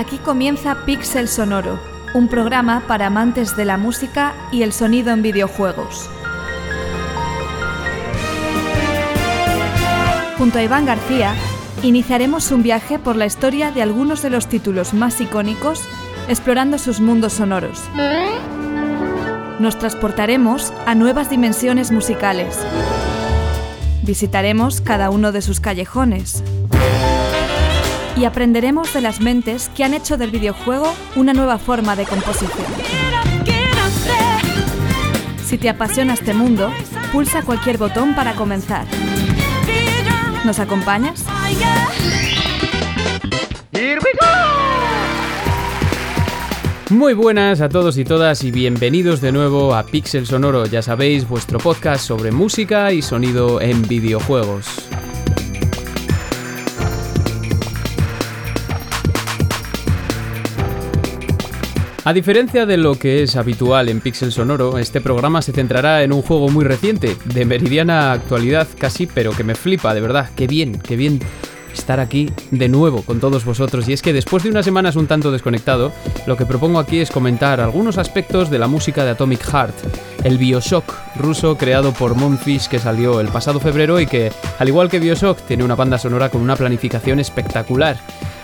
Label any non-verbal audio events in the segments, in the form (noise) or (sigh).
Aquí comienza Pixel Sonoro, un programa para amantes de la música y el sonido en videojuegos. Junto a Iván García, iniciaremos un viaje por la historia de algunos de los títulos más icónicos, explorando sus mundos sonoros. Nos transportaremos a nuevas dimensiones musicales. Visitaremos cada uno de sus callejones. Y aprenderemos de las mentes que han hecho del videojuego una nueva forma de composición. Si te apasiona este mundo, pulsa cualquier botón para comenzar. ¿Nos acompañas? Muy buenas a todos y todas y bienvenidos de nuevo a Pixel Sonoro, ya sabéis, vuestro podcast sobre música y sonido en videojuegos. A diferencia de lo que es habitual en Pixel Sonoro, este programa se centrará en un juego muy reciente, de meridiana actualidad casi, pero que me flipa, de verdad, qué bien, qué bien estar aquí de nuevo con todos vosotros. Y es que después de unas semanas un tanto desconectado, lo que propongo aquí es comentar algunos aspectos de la música de Atomic Heart, el Bioshock ruso creado por Monfish que salió el pasado febrero y que, al igual que Bioshock, tiene una banda sonora con una planificación espectacular.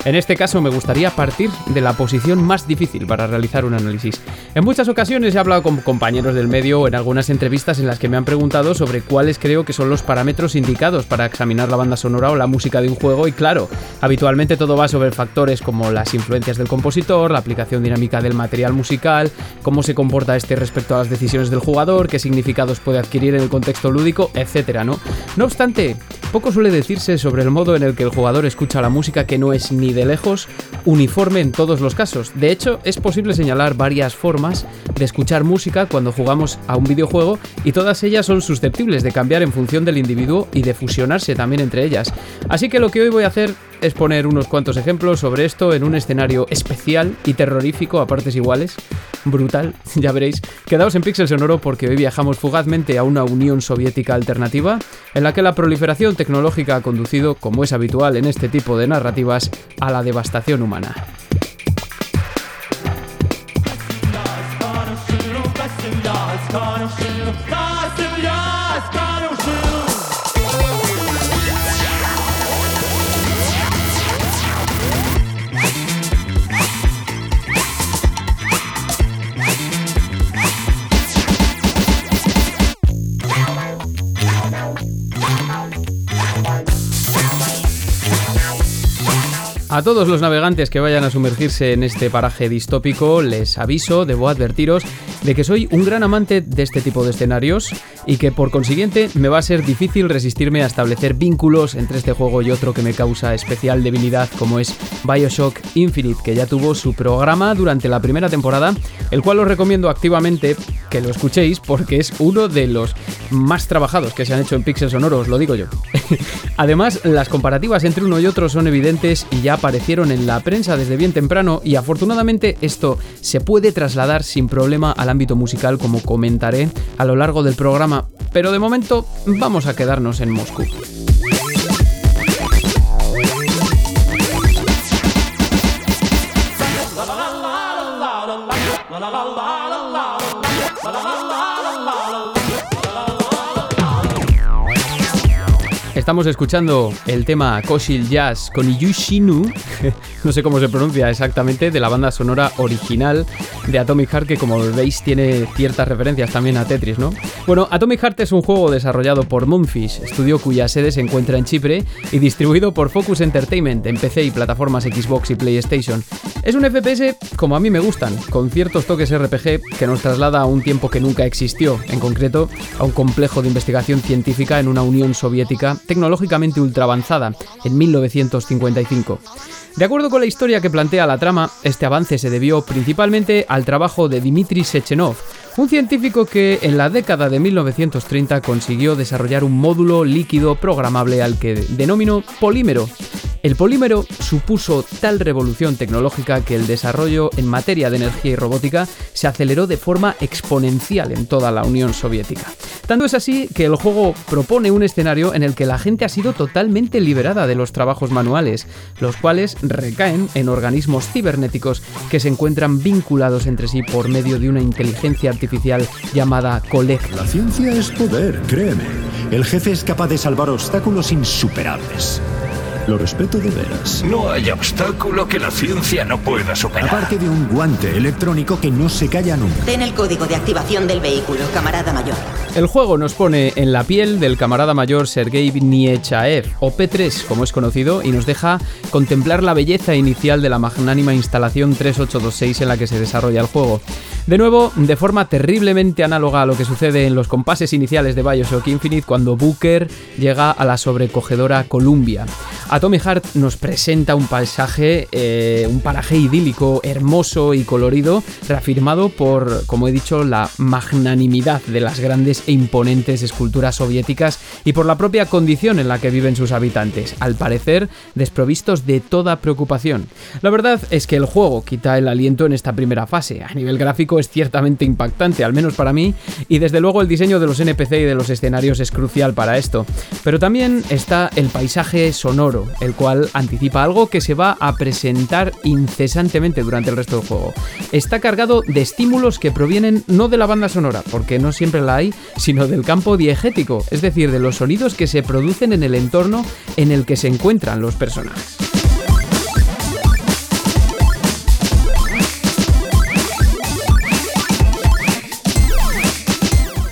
En este caso me gustaría partir de la posición más difícil para realizar un análisis. En muchas ocasiones he hablado con compañeros del medio o en algunas entrevistas en las que me han preguntado sobre cuáles creo que son los parámetros indicados para examinar la banda sonora o la música de un juego y claro, habitualmente todo va sobre factores como las influencias del compositor, la aplicación dinámica del material musical, cómo se comporta este respecto a las decisiones del jugador, qué significados puede adquirir en el contexto lúdico, etc. ¿no? no obstante, poco suele decirse sobre el modo en el que el jugador escucha la música que no es ni de lejos uniforme en todos los casos. De hecho, es posible señalar varias formas de escuchar música cuando jugamos a un videojuego y todas ellas son susceptibles de cambiar en función del individuo y de fusionarse también entre ellas. Así que lo que hoy voy a hacer es poner unos cuantos ejemplos sobre esto en un escenario especial y terrorífico a partes iguales. Brutal, (laughs) ya veréis. Quedaos en Pixel Sonoro porque hoy viajamos fugazmente a una Unión Soviética alternativa en la que la proliferación tecnológica ha conducido, como es habitual en este tipo de narrativas, a la devastación humana. A todos los navegantes que vayan a sumergirse en este paraje distópico, les aviso, debo advertiros de que soy un gran amante de este tipo de escenarios y que por consiguiente me va a ser difícil resistirme a establecer vínculos entre este juego y otro que me causa especial debilidad como es Bioshock Infinite, que ya tuvo su programa durante la primera temporada, el cual os recomiendo activamente que lo escuchéis porque es uno de los más trabajados que se han hecho en Pixel Sonoro, os lo digo yo. (laughs) Además, las comparativas entre uno y otro son evidentes y ya aparecieron en la prensa desde bien temprano y afortunadamente esto se puede trasladar sin problema al ámbito musical como comentaré a lo largo del programa, pero de momento vamos a quedarnos en Moscú. Estamos escuchando el tema Koshil Jazz con Yushinu, (laughs) no sé cómo se pronuncia exactamente, de la banda sonora original de Atomic Heart, que como veis tiene ciertas referencias también a Tetris, ¿no? Bueno, Atomic Heart es un juego desarrollado por Moonfish, estudio cuya sede se encuentra en Chipre y distribuido por Focus Entertainment en PC y plataformas Xbox y PlayStation. Es un FPS como a mí me gustan, con ciertos toques RPG que nos traslada a un tiempo que nunca existió, en concreto a un complejo de investigación científica en una Unión Soviética tecnológicamente ultra avanzada, en 1955. De acuerdo con la historia que plantea la trama, este avance se debió principalmente al trabajo de Dmitry Sechenov, un científico que en la década de 1930 consiguió desarrollar un módulo líquido programable al que denominó polímero. El polímero supuso tal revolución tecnológica que el desarrollo en materia de energía y robótica se aceleró de forma exponencial en toda la Unión Soviética. Tanto es así que el juego propone un escenario en el que la gente ha sido totalmente liberada de los trabajos manuales, los cuales recaen en organismos cibernéticos que se encuentran vinculados entre sí por medio de una inteligencia artificial llamada Colect. La ciencia es poder, créeme. El jefe es capaz de salvar obstáculos insuperables. Lo respeto de veras. No hay obstáculo que la ciencia no pueda superar. Aparte de un guante electrónico que no se calla nunca. Ten el código de activación del vehículo, camarada mayor. El juego nos pone en la piel del camarada mayor Sergei Niechaev, o P3 como es conocido, y nos deja contemplar la belleza inicial de la magnánima instalación 3826 en la que se desarrolla el juego. De nuevo, de forma terriblemente análoga a lo que sucede en los compases iniciales de Bioshock Infinite cuando Booker llega a la sobrecogedora Columbia. Atomic Heart nos presenta un paisaje, eh, un paraje idílico, hermoso y colorido, reafirmado por, como he dicho, la magnanimidad de las grandes e imponentes esculturas soviéticas y por la propia condición en la que viven sus habitantes, al parecer desprovistos de toda preocupación. La verdad es que el juego quita el aliento en esta primera fase. A nivel gráfico es ciertamente impactante, al menos para mí, y desde luego el diseño de los NPC y de los escenarios es crucial para esto. Pero también está el paisaje sonoro el cual anticipa algo que se va a presentar incesantemente durante el resto del juego. Está cargado de estímulos que provienen no de la banda sonora, porque no siempre la hay, sino del campo diegético, es decir, de los sonidos que se producen en el entorno en el que se encuentran los personajes.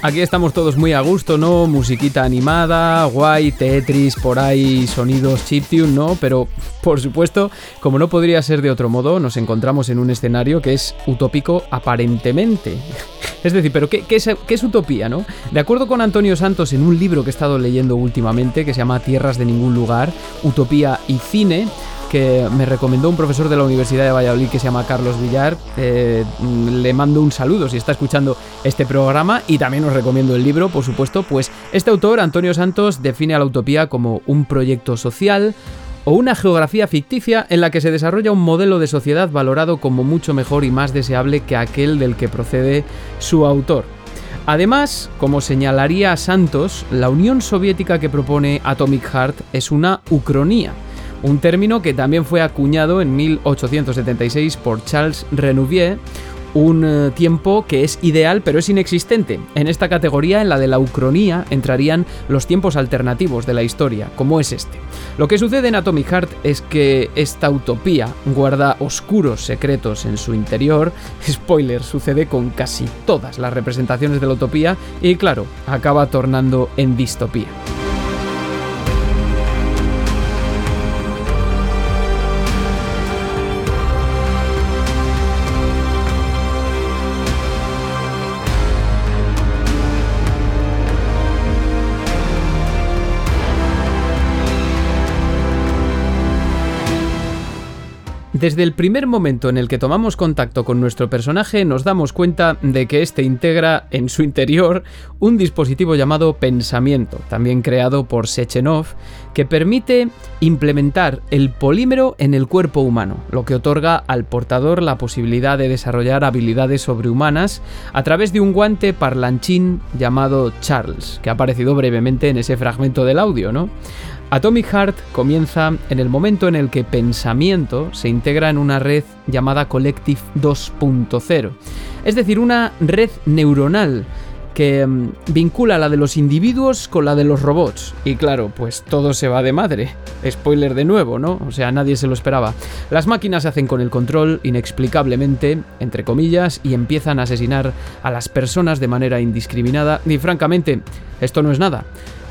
Aquí estamos todos muy a gusto, ¿no? Musiquita animada, guay, Tetris, por ahí, sonidos chiptune, ¿no? Pero, por supuesto, como no podría ser de otro modo, nos encontramos en un escenario que es utópico aparentemente. Es decir, pero ¿qué, es, ¿qué, es, utopía, no? De acuerdo con Antonio Santos en un libro que he estado leyendo últimamente, que se llama Tierras de ningún lugar, Utopía y Cine, que me recomendó un profesor de la Universidad de Valladolid que se llama Carlos Villar. Eh, le mando un saludo si está escuchando este programa y también os recomiendo el libro, por supuesto. Pues este autor, Antonio Santos, define a la utopía como un proyecto social o una geografía ficticia en la que se desarrolla un modelo de sociedad valorado como mucho mejor y más deseable que aquel del que procede su autor. Además, como señalaría Santos, la Unión Soviética que propone Atomic Heart es una ucronía un término que también fue acuñado en 1876 por Charles Renouvier, un eh, tiempo que es ideal pero es inexistente. En esta categoría, en la de la ucronía, entrarían los tiempos alternativos de la historia, como es este. Lo que sucede en Atomic Heart es que esta utopía guarda oscuros secretos en su interior. (laughs) Spoiler, sucede con casi todas las representaciones de la utopía y claro, acaba tornando en distopía. Desde el primer momento en el que tomamos contacto con nuestro personaje nos damos cuenta de que éste integra en su interior un dispositivo llamado pensamiento, también creado por Sechenov, que permite implementar el polímero en el cuerpo humano, lo que otorga al portador la posibilidad de desarrollar habilidades sobrehumanas a través de un guante parlanchín llamado Charles, que ha aparecido brevemente en ese fragmento del audio, ¿no? Atomic Heart comienza en el momento en el que pensamiento se integra en una red llamada Collective 2.0, es decir, una red neuronal que mm, vincula la de los individuos con la de los robots. Y claro, pues todo se va de madre. Spoiler de nuevo, ¿no? O sea, nadie se lo esperaba. Las máquinas se hacen con el control inexplicablemente, entre comillas, y empiezan a asesinar a las personas de manera indiscriminada. Y francamente, esto no es nada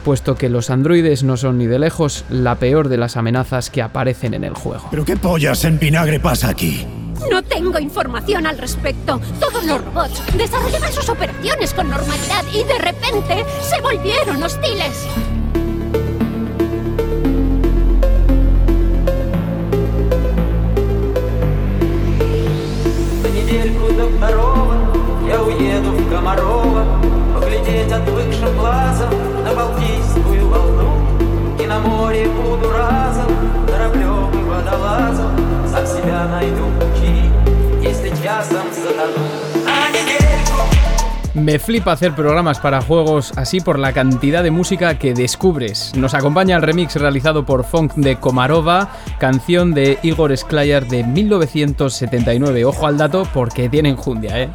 puesto que los androides no son ni de lejos la peor de las amenazas que aparecen en el juego. ¿Pero qué pollas en vinagre pasa aquí? No tengo información al respecto. Todos los robots desarrollaban sus operaciones con normalidad y de repente se volvieron hostiles me flipa hacer programas para juegos así por la cantidad de música que descubres. Nos acompaña el remix realizado por Funk de Komarova, canción de Igor Sklayar de 1979. Ojo al dato porque tienen jundia, ¿eh?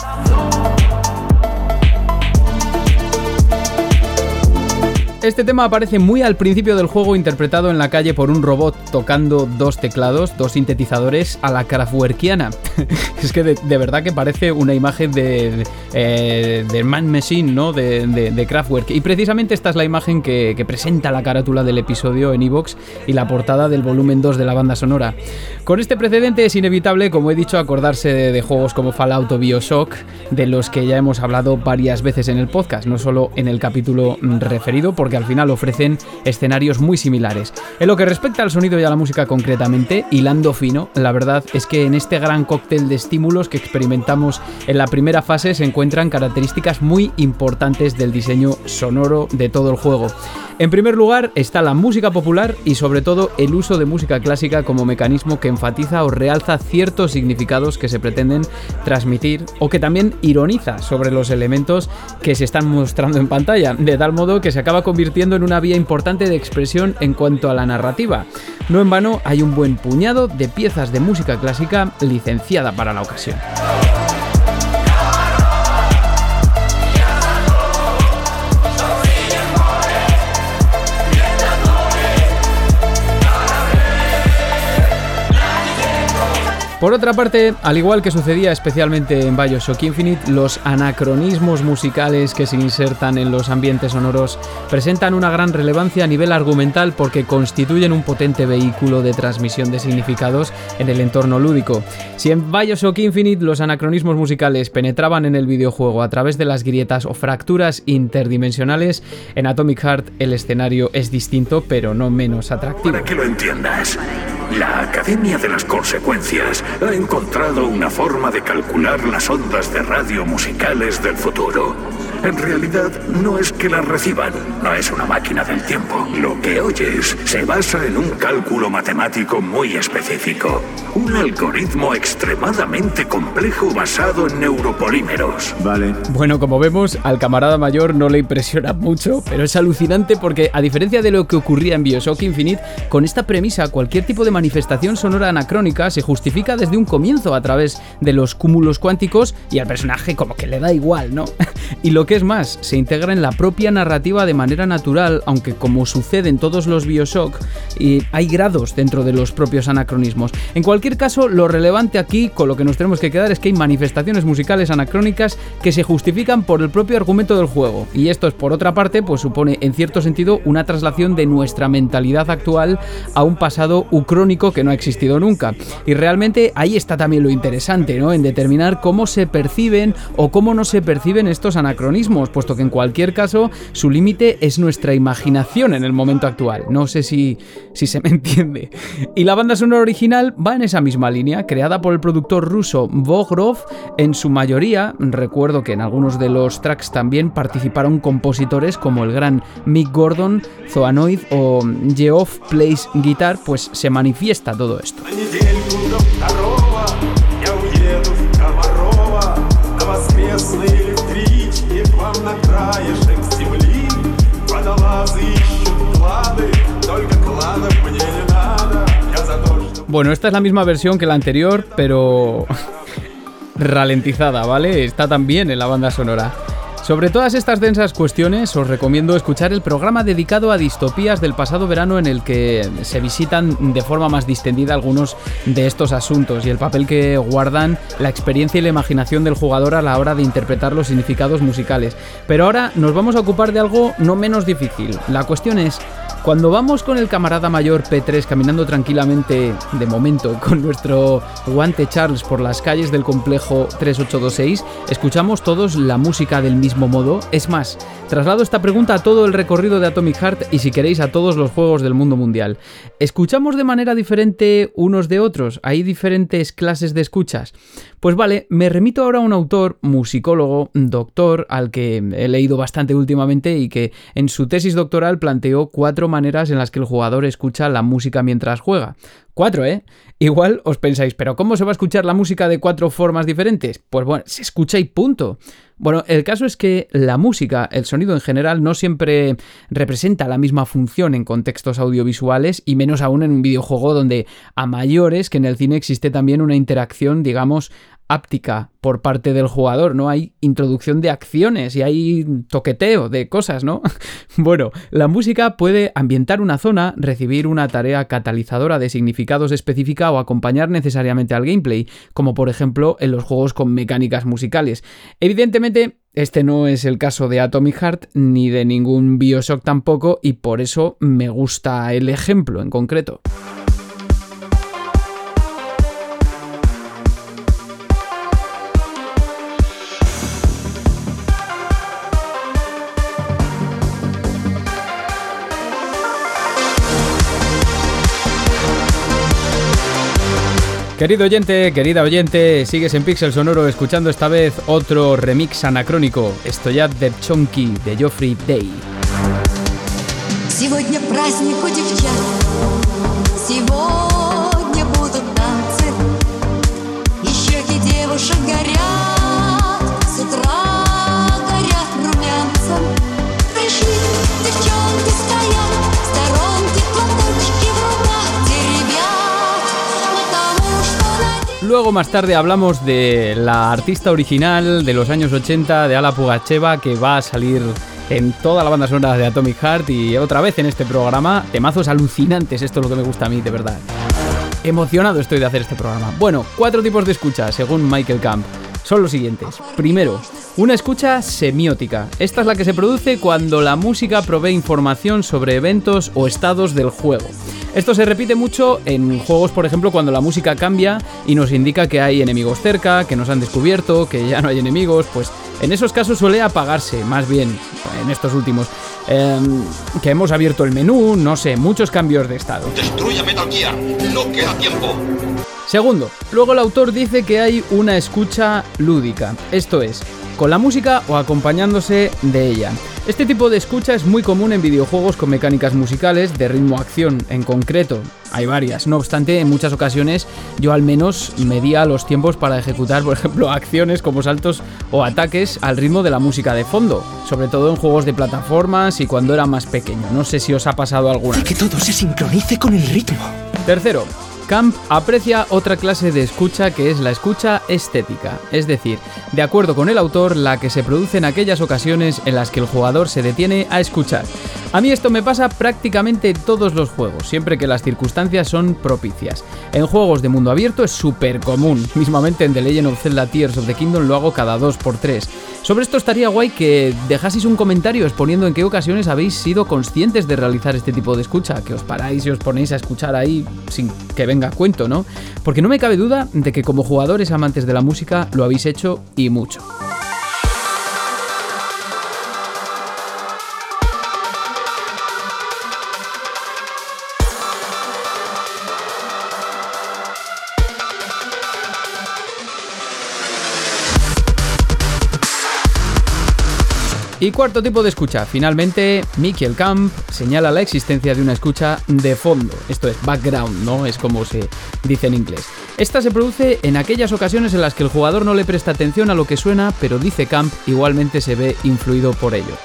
Este tema aparece muy al principio del juego interpretado en la calle por un robot tocando dos teclados, dos sintetizadores a la Kraftwerkiana. (laughs) es que de, verdad que parece una imagen de, eh, Man Machine, ¿no? De, Kraftwerk. Y precisamente esta es la imagen que, presenta la carátula del episodio en Evox y la portada del volumen 2 de la banda sonora. Con este precedente es inevitable, como he dicho, acordarse de, juegos como Fallout o Bioshock, de los que ya hemos hablado varias veces en el podcast, no solo en el capítulo referido, porque al final ofrecen escenarios muy similares. En lo que respecta al sonido y a la música concretamente, hilando fino, la verdad es que en este gran cóctel de estímulos que experimentamos en la primera fase se encuentran características muy importantes del diseño sonoro de todo el juego. En primer lugar está la música popular y sobre todo el uso de música clásica como mecanismo que enfatiza o realza ciertos significados que se pretenden transmitir o que también ironiza sobre los elementos que se están mostrando en pantalla, de tal modo que se acaba convirtiendo en una vía importante de expresión en cuanto a la narrativa. No en vano hay un buen puñado de piezas de música clásica licenciada para la ocasión. Por otra parte, al igual que sucedía especialmente en Bioshock Infinite, los anacronismos musicales que se insertan en los ambientes sonoros presentan una gran relevancia a nivel argumental porque constituyen un potente vehículo de transmisión de significados en el entorno lúdico. Si en Bioshock Infinite los anacronismos musicales penetraban en el videojuego a través de las grietas o fracturas interdimensionales, en Atomic Heart el escenario es distinto pero no menos atractivo. Para que lo entiendas. La Academia de las Consecuencias ha encontrado una forma de calcular las ondas de radio musicales del futuro. En realidad, no es que las reciban, no es una máquina del tiempo. Lo que oyes se basa en un cálculo matemático muy específico. Un algoritmo extremadamente complejo basado en neuropolímeros. Vale. Bueno, como vemos, al camarada mayor no le impresiona mucho, pero es alucinante porque, a diferencia de lo que ocurría en Bioshock Infinite, con esta premisa, cualquier tipo de manifestación sonora anacrónica se justifica desde un comienzo a través de los cúmulos cuánticos y al personaje como que le da igual, ¿no? (laughs) y lo que es más, se integra en la propia narrativa de manera natural, aunque como sucede en todos los Bioshock, y hay grados dentro de los propios anacronismos. En cualquier caso, lo relevante aquí, con lo que nos tenemos que quedar, es que hay manifestaciones musicales anacrónicas que se justifican por el propio argumento del juego. Y esto es, por otra parte, pues supone en cierto sentido una traslación de nuestra mentalidad actual a un pasado ucrónico que no ha existido nunca. Y realmente ahí está también lo interesante, ¿no? En determinar cómo se perciben o cómo no se perciben estos anacronismos puesto que en cualquier caso su límite es nuestra imaginación en el momento actual. No sé si, si se me entiende. Y la banda sonora original va en esa misma línea, creada por el productor ruso Bogrov, en su mayoría, recuerdo que en algunos de los tracks también participaron compositores como el gran Mick Gordon, Zoanoid o Geoff Plays Guitar, pues se manifiesta todo esto. Bueno, esta es la misma versión que la anterior, pero (laughs) ralentizada, ¿vale? Está también en la banda sonora. Sobre todas estas densas cuestiones os recomiendo escuchar el programa dedicado a distopías del pasado verano en el que se visitan de forma más distendida algunos de estos asuntos y el papel que guardan la experiencia y la imaginación del jugador a la hora de interpretar los significados musicales. Pero ahora nos vamos a ocupar de algo no menos difícil. La cuestión es, cuando vamos con el camarada mayor P3 caminando tranquilamente, de momento, (laughs) con nuestro guante Charles por las calles del complejo 3826, escuchamos todos la música del mismo modo. Es más, traslado esta pregunta a todo el recorrido de Atomic Heart y si queréis a todos los juegos del mundo mundial. ¿Escuchamos de manera diferente unos de otros? ¿Hay diferentes clases de escuchas? Pues vale, me remito ahora a un autor, musicólogo, doctor, al que he leído bastante últimamente y que en su tesis doctoral planteó cuatro maneras en las que el jugador escucha la música mientras juega. Cuatro, ¿eh? Igual os pensáis, pero ¿cómo se va a escuchar la música de cuatro formas diferentes? Pues bueno, se escucha y punto. Bueno, el caso es que la música, el sonido en general, no siempre representa la misma función en contextos audiovisuales y menos aún en un videojuego donde a mayores que en el cine existe también una interacción, digamos, áptica por parte del jugador, ¿no? Hay introducción de acciones y hay toqueteo de cosas, ¿no? (laughs) bueno, la música puede ambientar una zona, recibir una tarea catalizadora de significados específica o acompañar necesariamente al gameplay, como por ejemplo en los juegos con mecánicas musicales. Evidentemente, este no es el caso de Atomic Heart ni de ningún Bioshock tampoco y por eso me gusta el ejemplo en concreto. Querido oyente, querida oyente, sigues en Pixel Sonoro escuchando esta vez otro remix anacrónico, Stoyat de Chonky de Geoffrey Day. Сегодня праздник у девчат, сегодня Luego más tarde hablamos de la artista original de los años 80 de Ala Pugacheva que va a salir en toda la banda sonora de Atomic Heart y otra vez en este programa. Temazos alucinantes, esto es lo que me gusta a mí, de verdad. Emocionado estoy de hacer este programa. Bueno, cuatro tipos de escucha, según Michael Camp. Son los siguientes. Primero, una escucha semiótica. Esta es la que se produce cuando la música provee información sobre eventos o estados del juego. Esto se repite mucho en juegos, por ejemplo, cuando la música cambia y nos indica que hay enemigos cerca, que nos han descubierto, que ya no hay enemigos, pues en esos casos suele apagarse, más bien, en estos últimos. Em, que hemos abierto el menú, no sé, muchos cambios de estado. Destruye Metal Gear, no queda tiempo. Segundo, luego el autor dice que hay una escucha lúdica, esto es, con la música o acompañándose de ella. Este tipo de escucha es muy común en videojuegos con mecánicas musicales de ritmo-acción en concreto. Hay varias, no obstante, en muchas ocasiones yo al menos medía los tiempos para ejecutar, por ejemplo, (laughs) acciones como saltos o ataques al ritmo de la música de fondo, sobre todo en juegos de plataformas y cuando era más pequeño. No sé si os ha pasado alguna. que todo se sincronice con el ritmo. Tercero, Camp aprecia otra clase de escucha que es la escucha estética, es decir, de acuerdo con el autor, la que se produce en aquellas ocasiones en las que el jugador se detiene a escuchar. A mí esto me pasa prácticamente en todos los juegos, siempre que las circunstancias son propicias. En juegos de mundo abierto es súper común, (laughs) mismamente en The Legend of Zelda Tears of the Kingdom lo hago cada 2x3. Sobre esto estaría guay que dejaseis un comentario exponiendo en qué ocasiones habéis sido conscientes de realizar este tipo de escucha, que os paráis y os ponéis a escuchar ahí sin que venga a cuento, ¿no? Porque no me cabe duda de que como jugadores amantes de la música lo habéis hecho y mucho. Y cuarto tipo de escucha. Finalmente, Michael Camp señala la existencia de una escucha de fondo. Esto es background, ¿no? Es como se dice en inglés. Esta se produce en aquellas ocasiones en las que el jugador no le presta atención a lo que suena, pero dice Camp igualmente se ve influido por ello.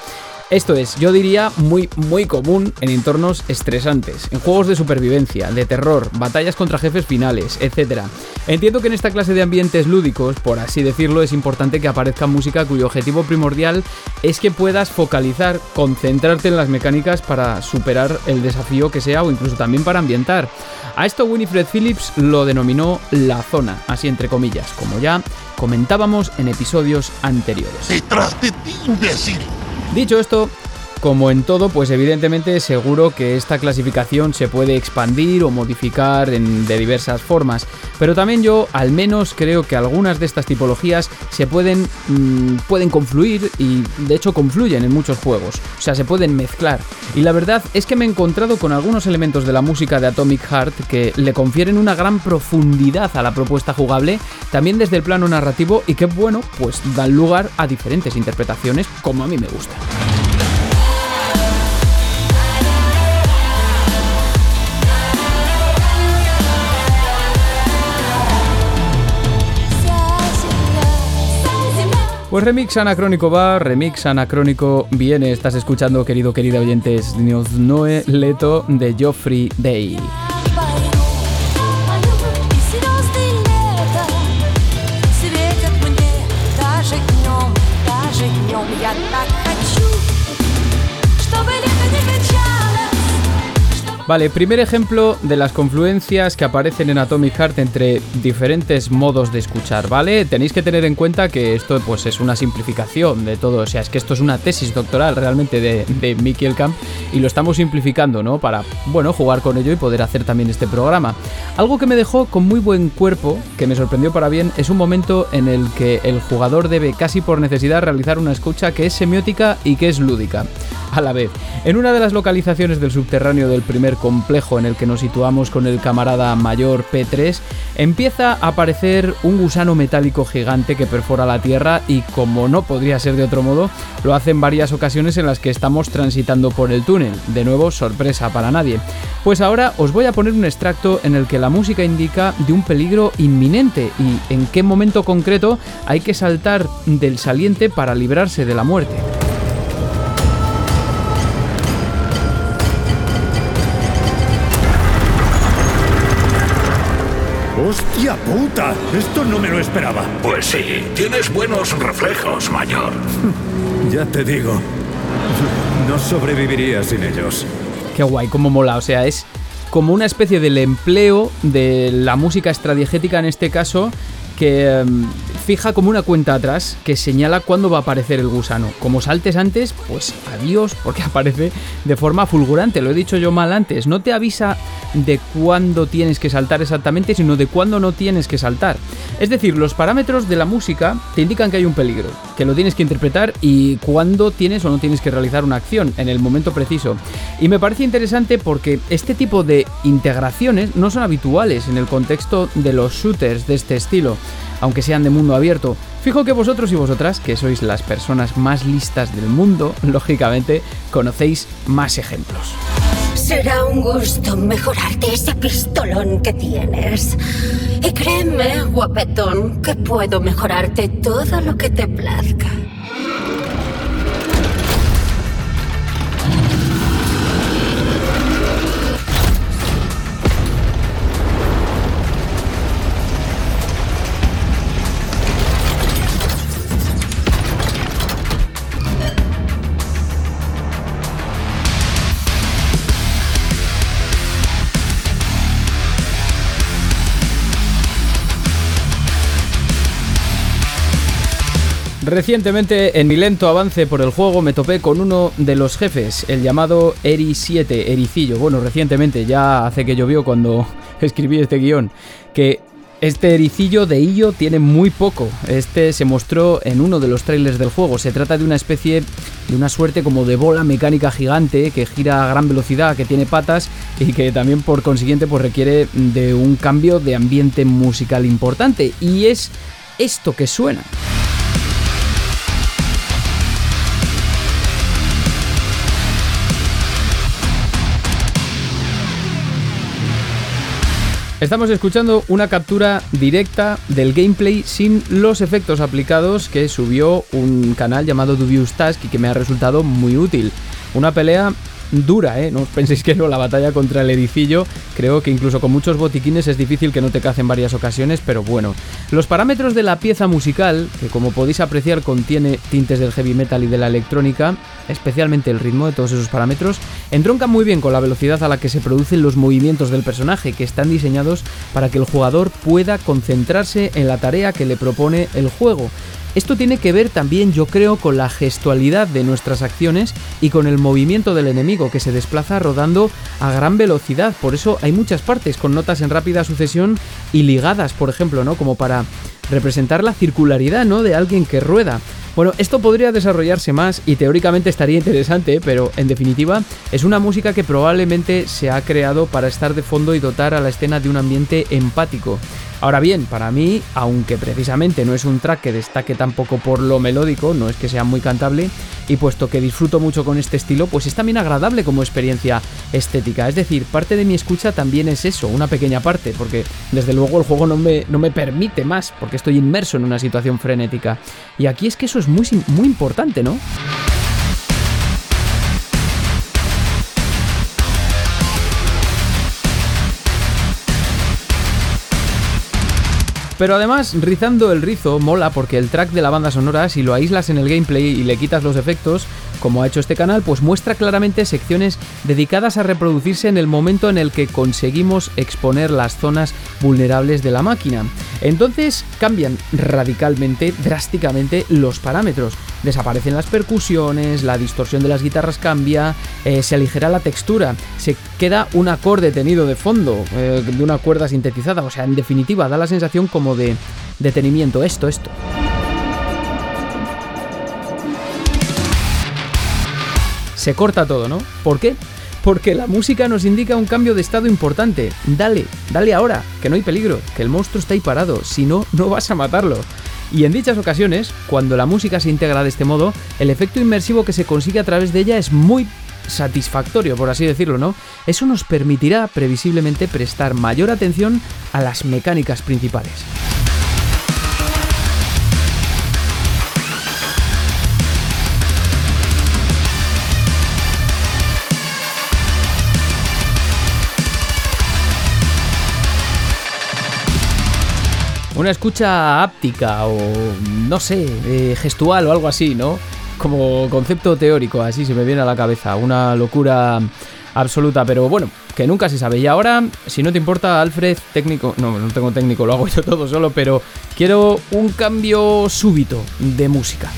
Esto es, yo diría, muy, muy común en entornos estresantes, en juegos de supervivencia, de terror, batallas contra jefes finales, etc. Entiendo que en esta clase de ambientes lúdicos, por así decirlo, es importante que aparezca música cuyo objetivo primordial es que puedas focalizar, concentrarte en las mecánicas para superar el desafío que sea o incluso también para ambientar. A esto Winifred Phillips lo denominó la zona, así entre comillas, como ya comentábamos en episodios anteriores. Detrás de ti, imbécil. Dicho esto, como en todo, pues evidentemente seguro que esta clasificación se puede expandir o modificar en, de diversas formas, pero también yo al menos creo que algunas de estas tipologías se pueden, mmm, pueden confluir y de hecho confluyen en muchos juegos, o sea, se pueden mezclar. Y la verdad es que me he encontrado con algunos elementos de la música de Atomic Heart que le confieren una gran profundidad a la propuesta jugable, también desde el plano narrativo y que bueno, pues dan lugar a diferentes interpretaciones como a mí me gusta. Pues remix anacrónico va, remix anacrónico viene. Estás escuchando, querido, querida oyentes, Noe Leto de Joffrey Day. Vale, primer ejemplo de las confluencias que aparecen en Atomic Heart entre diferentes modos de escuchar, ¿vale? Tenéis que tener en cuenta que esto pues es una simplificación de todo, o sea, es que esto es una tesis doctoral realmente de, de Mickey Camp y lo estamos simplificando, ¿no? Para, bueno, jugar con ello y poder hacer también este programa. Algo que me dejó con muy buen cuerpo, que me sorprendió para bien, es un momento en el que el jugador debe casi por necesidad realizar una escucha que es semiótica y que es lúdica a la vez. En una de las localizaciones del subterráneo del primer complejo en el que nos situamos con el camarada mayor P3, empieza a aparecer un gusano metálico gigante que perfora la Tierra y como no podría ser de otro modo, lo hace en varias ocasiones en las que estamos transitando por el túnel. De nuevo, sorpresa para nadie. Pues ahora os voy a poner un extracto en el que la música indica de un peligro inminente y en qué momento concreto hay que saltar del saliente para librarse de la muerte. Puta! Esto no me lo esperaba. Pues sí, tienes buenos reflejos, mayor. (laughs) ya te digo. (laughs) No sobreviviría sin ellos. Qué guay, cómo mola. O sea, es como una especie del empleo de la música estradiegética en este caso que em, fija como una cuenta atrás que señala cuándo va a aparecer el gusano. Como saltes antes, pues adiós, porque (laughs) aparece de forma fulgurante. Lo he dicho yo mal antes. No te avisa de cuándo tienes que saltar exactamente, sino de cuándo no tienes que saltar. Es decir, los parámetros de la música te indican que hay un peligro, que lo tienes que interpretar y cuándo tienes o no tienes que realizar una acción en el momento preciso. Y me parece interesante porque este tipo de integraciones no son habituales en el contexto de los shooters de este estilo aunque sean de mundo abierto. Fijo que vosotros y vosotras, que sois las personas más listas del mundo, (laughs) lógicamente conocéis más ejemplos. Será un gusto mejorarte ese pistolón que tienes. Y créeme, guapetón, que puedo mejorarte todo lo que te plazca. Recientemente, en mi lento avance por el juego, me topé con uno de los jefes, el llamado Eri 7, Ericillo. Bueno, recientemente, ya hace que llovió cuando (laughs) escribí este guion, que este ericillo de Illo tiene muy poco. Este se mostró en uno de los trailers del juego. Se trata de una especie de una suerte como de bola mecánica gigante que gira a gran velocidad, que tiene patas y que también por consiguiente pues requiere de un cambio de ambiente musical importante. Y es esto que suena. Estamos escuchando una captura directa del gameplay sin los efectos aplicados que subió un canal llamado Dubious Task y que me ha resultado muy útil. Una pelea dura, ¿eh? No os penséis que no, la batalla contra el edicillo, creo que incluso con muchos botiquines es difícil que no te cacen varias ocasiones, pero bueno. Los parámetros de la pieza musical, que como podéis apreciar contiene tintes del heavy metal y de la electrónica, especialmente el ritmo de todos esos parámetros, entroncan muy bien con la velocidad a la que se producen los movimientos del personaje, que están diseñados para que el jugador pueda concentrarse en la tarea que le propone el juego. Esto tiene que ver también, yo creo, con la gestualidad de nuestras acciones y con el movimiento del enemigo que se desplaza rodando a gran velocidad. Por eso hay muchas partes con notas en rápida sucesión y ligadas, por ejemplo, ¿no? Como para representar la circularidad, ¿no? De alguien que rueda. Bueno, esto podría desarrollarse más y teóricamente estaría interesante, pero en definitiva es una música que probablemente se ha creado para estar de fondo y dotar a la escena de un ambiente empático. Ahora bien, para mí, aunque precisamente no es un track que destaque tampoco por lo melódico, no es que sea muy cantable, y puesto que disfruto mucho con este estilo, pues es también agradable como experiencia estética. Es decir, parte de mi escucha también es eso, una pequeña parte, porque desde luego el juego no me, no me permite más, porque estoy inmerso en una situación frenética. Y aquí es que eso es muy, muy importante, ¿no? Pero además, rizando el rizo mola porque el track de la banda sonora, si lo aíslas en el gameplay y le quitas los efectos, como ha hecho este canal, pues muestra claramente secciones dedicadas a reproducirse en el momento en el que conseguimos exponer las zonas vulnerables de la máquina. Entonces cambian radicalmente, drásticamente los parámetros. Desaparecen las percusiones, la distorsión de las guitarras cambia, eh, se aligera la textura, queda un acorde tenido de fondo eh, de una cuerda sintetizada, o sea, en definitiva da la sensación como de detenimiento, esto, esto. Se corta todo, ¿no? ¿Por qué? Porque la música nos indica un cambio de estado importante. Dale, dale ahora, que no hay peligro, que el monstruo está ahí parado, si no, no vas a matarlo. Y en dichas ocasiones, cuando la música se integra de este modo, el efecto inmersivo que se consigue a través de ella es muy satisfactorio, por así decirlo, ¿no? Eso nos permitirá previsiblemente prestar mayor atención a las mecánicas principales. Una escucha áptica o no sé, eh, gestual o algo así, ¿no? Como concepto teórico, así se me viene a la cabeza. Una locura absoluta, pero bueno, que nunca se sabe. Y ahora, si no te importa, Alfred, técnico, no, no tengo técnico, lo hago yo todo solo, pero quiero un cambio súbito de música.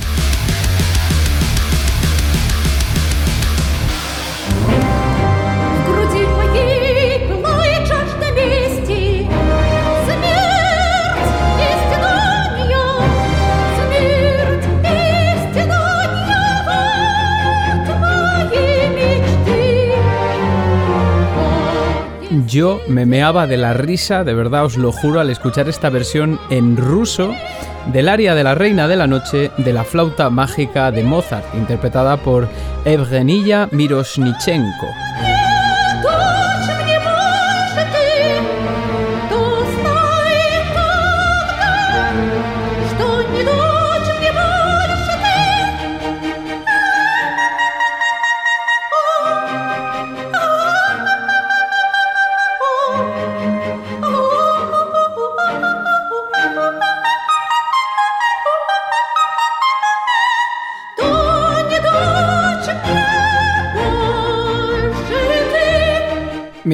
Yo me meaba de la risa, de verdad os lo juro, al escuchar esta versión en ruso del aria de la Reina de la Noche de la flauta mágica de Mozart, interpretada por Evgenia Miroshnichenko.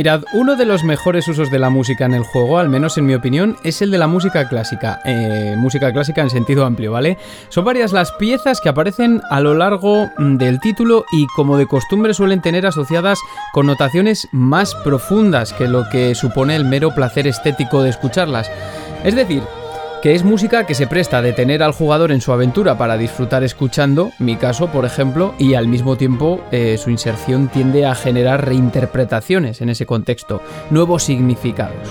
Mirad, uno de los mejores usos de la música en el juego, al menos en mi opinión, es el de la música clásica. Eh, música clásica en sentido amplio, ¿vale? Son varias las piezas que aparecen a lo largo mm, del título y como de costumbre suelen tener asociadas connotaciones más profundas que lo que supone el mero placer estético de escucharlas. Es decir, que es música que se presta a detener al jugador en su aventura para disfrutar escuchando, mi caso por ejemplo, y al mismo tiempo eh, su inserción tiende a generar reinterpretaciones en ese contexto, nuevos significados.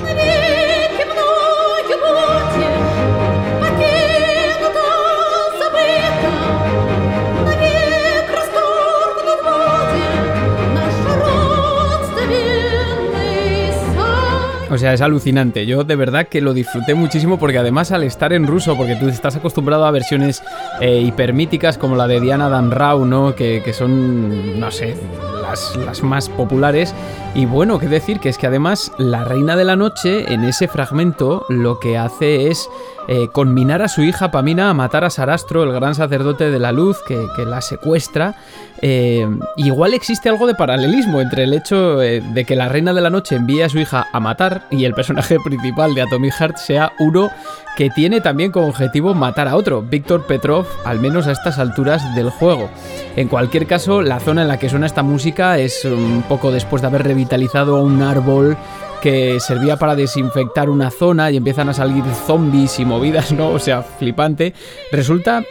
O sea, es alucinante. Yo de verdad que lo disfruté muchísimo porque además al estar en ruso, porque tú estás acostumbrado a versiones eh, hipermíticas como la de Diana Dan Rao, ¿no? Que, son, no sé, las, las, más populares. Y bueno, qué decir, que es que además la Reina de la Noche en ese fragmento lo que hace es eh, conminar a su hija Pamina a matar a Sarastro, el gran sacerdote de la luz que, la secuestra. Eh, igual existe algo de paralelismo entre el hecho eh, de que la reina de la noche envíe a su hija a matar y el personaje (laughs) principal de Atomic Heart sea uno que tiene también como objetivo matar a otro, Víctor Petrov, al menos a estas alturas del juego. En cualquier caso, la zona en la que suena esta música es un poco después de haber revitalizado un árbol que servía para desinfectar una zona y empiezan a salir zombies y movidas, ¿no? O sea, flipante. Resulta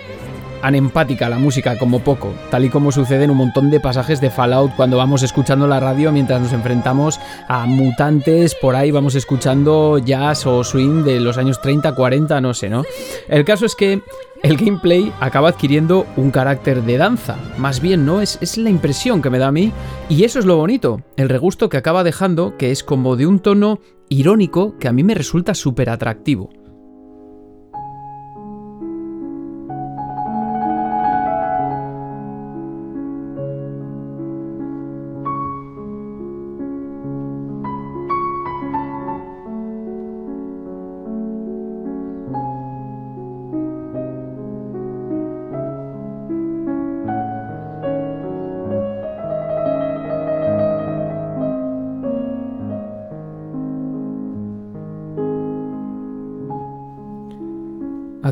anempática la música como poco, tal y como sucede en un montón de pasajes de Fallout cuando vamos escuchando la radio mientras nos enfrentamos a mutantes, por ahí vamos escuchando jazz o swing de los años 30, 40, no sé, ¿no? El caso es que el gameplay acaba adquiriendo un carácter de danza, más bien, ¿no? Es, es la impresión que me da a mí y eso es lo bonito, el regusto que acaba dejando, que es como de un tono irónico que a mí me resulta súper atractivo.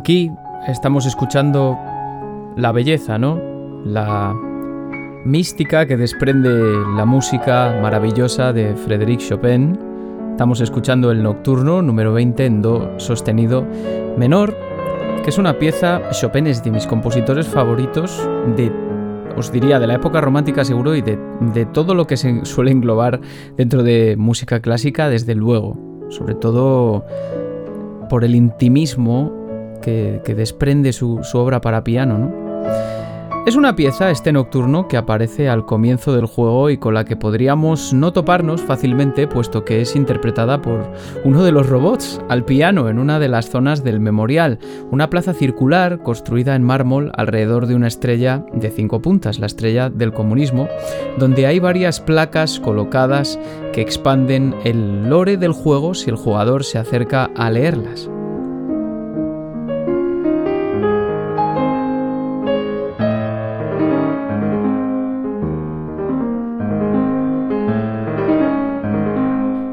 Aquí estamos escuchando la belleza, ¿no? La mística que desprende la música maravillosa de Frédéric Chopin. Estamos escuchando el Nocturno número 20 en Do sostenido menor, que es una pieza, Chopin es de mis compositores favoritos de, os diría, de la época romántica seguro y de, de todo lo que se suele englobar dentro de música clásica, desde luego. Sobre todo por el intimismo que, desprende su, su, obra para piano. ¿no? Es una pieza, este nocturno, que aparece al comienzo del juego y con la que podríamos no toparnos fácilmente, puesto que es interpretada por uno de los robots al piano en una de las zonas del memorial, una plaza circular construida en mármol alrededor de una estrella de cinco puntas, la estrella del comunismo, donde hay varias placas colocadas que expanden el lore del juego si el jugador se acerca a leerlas.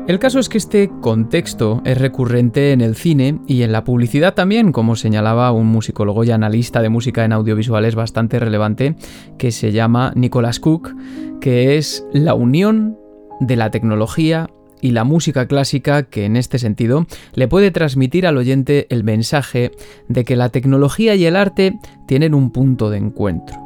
El caso es que este contexto es recurrente en el cine y en la publicidad también, como señalaba un musicólogo y analista de música en audiovisuales bastante relevante que se llama Nicholas Cook, que es la unión de la tecnología y la música clásica que en este sentido le puede transmitir al oyente el mensaje de que la tecnología y el arte tienen un punto de encuentro.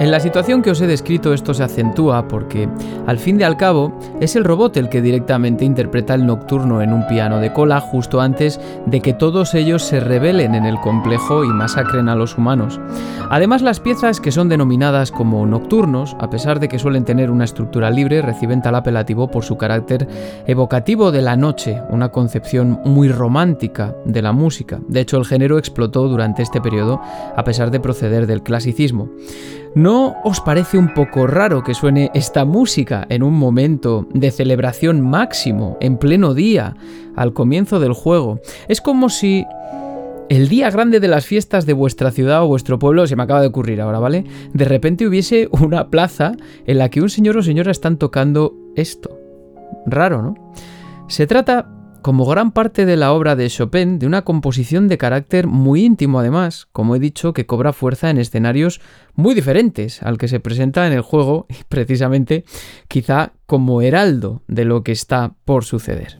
En la situación que os he descrito esto se acentúa porque, al fin y al cabo, es el robot el que directamente interpreta el nocturno en un piano de cola justo antes de que todos ellos se rebelen en el complejo y masacren a los humanos. Además, las piezas que son denominadas como nocturnos, a pesar de que suelen tener una estructura libre, reciben tal apelativo por su carácter evocativo de la noche, una concepción muy romántica de la música. De hecho, el género explotó durante este periodo a pesar de proceder del clasicismo. ¿No os parece un poco raro que suene esta música en un momento de celebración máximo, en pleno día, al comienzo del juego? Es como si el día grande de las fiestas de vuestra ciudad o vuestro pueblo, se me acaba de ocurrir ahora, ¿vale? De repente hubiese una plaza en la que un señor o señora están tocando esto. Raro, ¿no? Se trata como gran parte de la obra de Chopin, de una composición de carácter muy íntimo además, como he dicho, que cobra fuerza en escenarios muy diferentes al que se presenta en el juego precisamente quizá como heraldo de lo que está por suceder.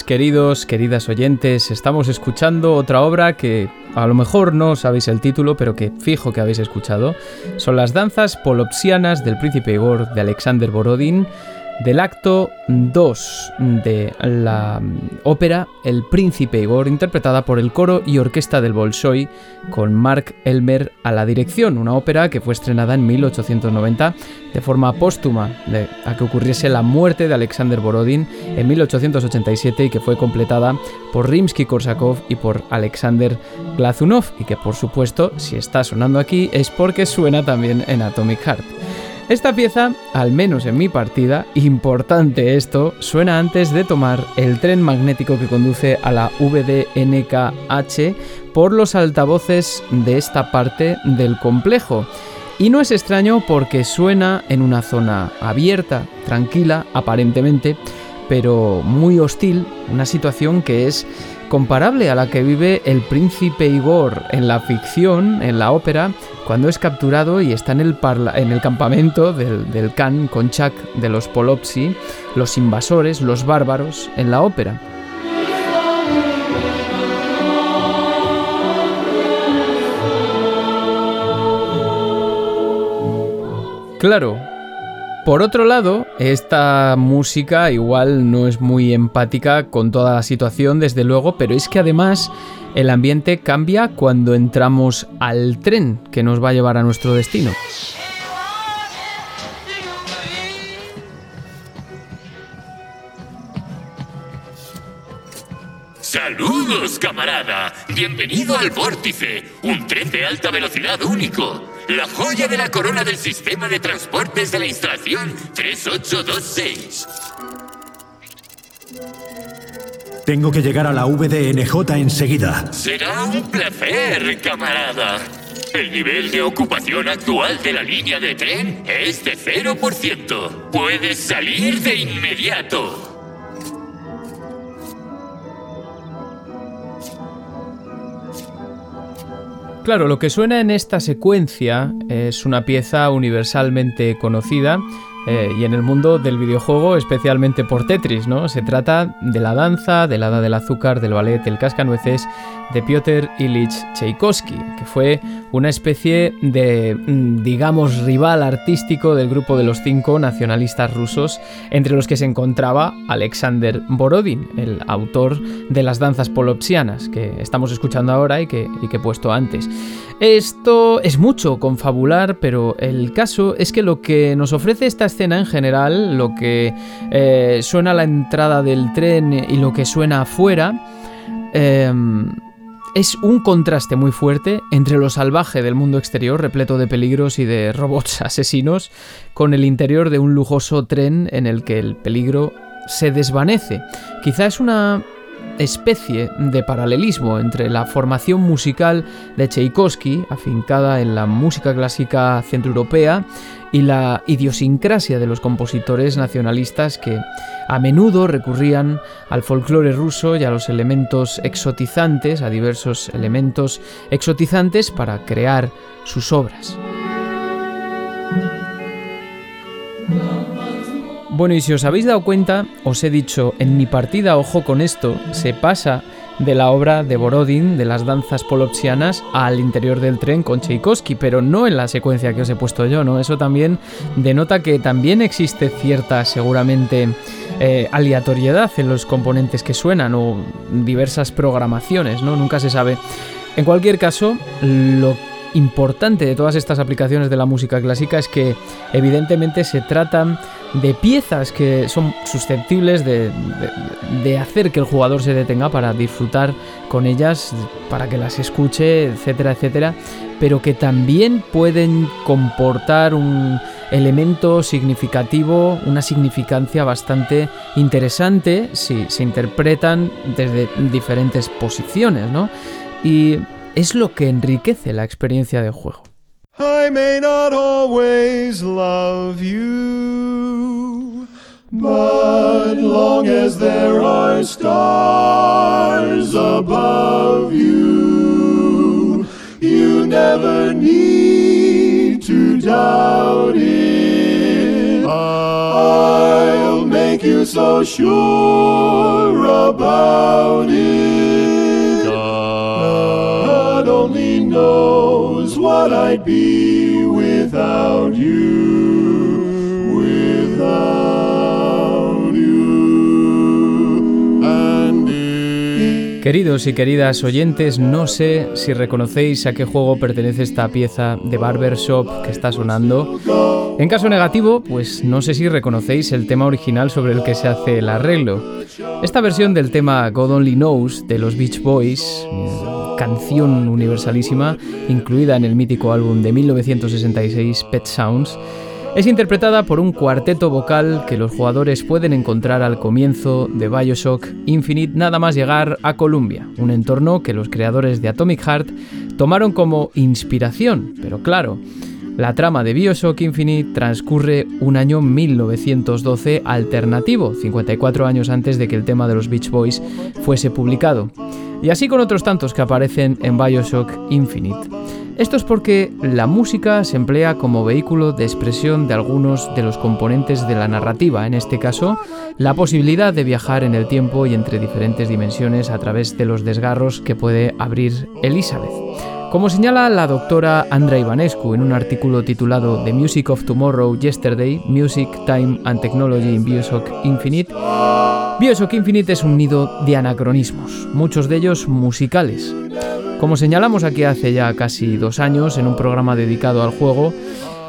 Queridos, queridas oyentes, estamos escuchando otra obra que a lo mejor no sabéis el título, pero que fijo que habéis escuchado. Son las danzas polopsianas del príncipe Igor de Alexander Borodin, del acto 2 de la ópera El Príncipe Igor, interpretada por el coro y orquesta del Bolshoi, con Mark Elmer a la dirección, una ópera que fue estrenada en 1890 de forma póstuma a que ocurriese la muerte de Alexander Borodin en 1887 y que fue completada por Rimsky-Korsakov y por Alexander Glazunov y que por supuesto si está sonando aquí es porque suena también en Atomic Heart. Esta pieza, al menos en mi partida, importante esto, suena antes de tomar el tren magnético que conduce a la VDNKH por los altavoces de esta parte del complejo. Y no es extraño porque suena en una zona abierta, tranquila, aparentemente, pero muy hostil, una situación que es comparable a la que vive el príncipe Igor en la ficción, en la ópera, cuando es capturado y está en el, en el campamento del, Khan Konchak de los Polopsi, los invasores, los bárbaros, en la ópera. Claro, por otro lado, esta música igual no es muy empática con toda la situación, desde luego, pero es que además el ambiente cambia cuando entramos al tren que nos va a llevar a nuestro destino. Saludos, camarada. Bienvenido al Vórtice, un tren de alta velocidad único la joya de la corona del sistema de transportes de la instalación 3826. Tengo que llegar a la VDNJ enseguida. Será un placer, camarada. El nivel de ocupación actual de la línea de tren es de 0%. Puedes salir de inmediato. Claro, lo que suena en esta secuencia es una pieza universalmente conocida eh, y en el mundo del videojuego, especialmente por Tetris, ¿no? Se trata de la danza, del hada del azúcar, del ballet, el cascanueces de Piotr Ilich Tchaikovsky, que fue una especie de, mm, digamos, rival artístico del grupo de los cinco nacionalistas rusos, entre los que se encontraba Alexander Borodin, el autor de las danzas polopsianas, que estamos escuchando ahora y que, y que he puesto antes. Esto es mucho confabular, pero el caso es que lo que nos ofrece esta escena en general, lo que eh, suena a la entrada del tren y lo que suena afuera, em, es un contraste muy fuerte entre lo salvaje del mundo exterior, repleto de peligros y de (laughs) robots asesinos, con el interior de un lujoso tren en el que el peligro se desvanece. Quizá es una especie de paralelismo entre la formación musical de Tchaikovsky, afincada en la música clásica centroeuropea, y la idiosincrasia de los compositores nacionalistas que a menudo recurrían al folclore ruso y a los elementos exotizantes, a diversos elementos exotizantes para crear sus obras. Bueno, y si os habéis dado cuenta, os he dicho, en mi partida, ojo con esto, se pasa de la obra de Borodin, de las danzas polopsianas, al interior del tren con Tchaikovsky, pero no en la secuencia que os he puesto yo, ¿no? Eso también denota que también existe cierta, seguramente, eh, aleatoriedad en los componentes que suenan o diversas programaciones, ¿no? Nunca se sabe. En cualquier caso, lo importante de todas estas aplicaciones de la música clásica es que evidentemente se tratan de piezas que son susceptibles de, hacer que el jugador se detenga para disfrutar con ellas, para que las escuche, etcétera, etcétera, pero que también pueden comportar un elemento significativo, una significancia bastante interesante si se interpretan desde diferentes posiciones, ¿no? Y es lo que enriquece la experiencia de juego. I may not always love you, but long as there are stars above you, you never need to doubt it. I'll make you so sure about it. God only knows what I'd be Queridos y queridas oyentes, no sé si reconocéis a qué juego pertenece esta pieza de Barbershop que está sonando. En caso negativo, pues no sé si reconocéis el tema original sobre el que se hace el arreglo. Esta versión del tema God Only Knows de los Beach Boys, canción universalísima, incluida en el mítico álbum de 1966 Pet Sounds, es interpretada por un cuarteto vocal que los jugadores pueden encontrar al comienzo de Bioshock Infinite nada más llegar a Columbia, un entorno que los creadores de Atomic Heart tomaron como inspiración, pero claro, la trama de Bioshock Infinite transcurre un año 1912 alternativo, 54 años antes de que el tema de los Beach Boys fuese publicado. Y así con otros tantos que aparecen en Bioshock Infinite. Esto es porque la música se emplea como vehículo de expresión de algunos de los componentes de la narrativa, en este caso, la posibilidad de viajar en el tiempo y entre diferentes dimensiones a través de los desgarros que puede abrir Elizabeth. Como señala la doctora Andra Ivanescu en un artículo titulado The Music of Tomorrow Yesterday, Music, Time and Technology in Bioshock Infinite, Bioshock Infinite es un nido de anacronismos, muchos de ellos musicales. Como señalamos aquí hace ya casi dos años en un programa dedicado al juego,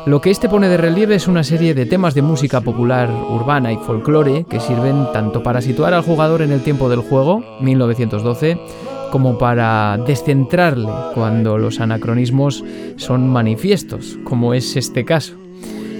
lo que este pone de relieve es una serie de temas de música popular, urbana y folclore que sirven tanto para situar al jugador en el tiempo del juego, 1912, como para descentrarle cuando los anacronismos son manifiestos, como es este caso.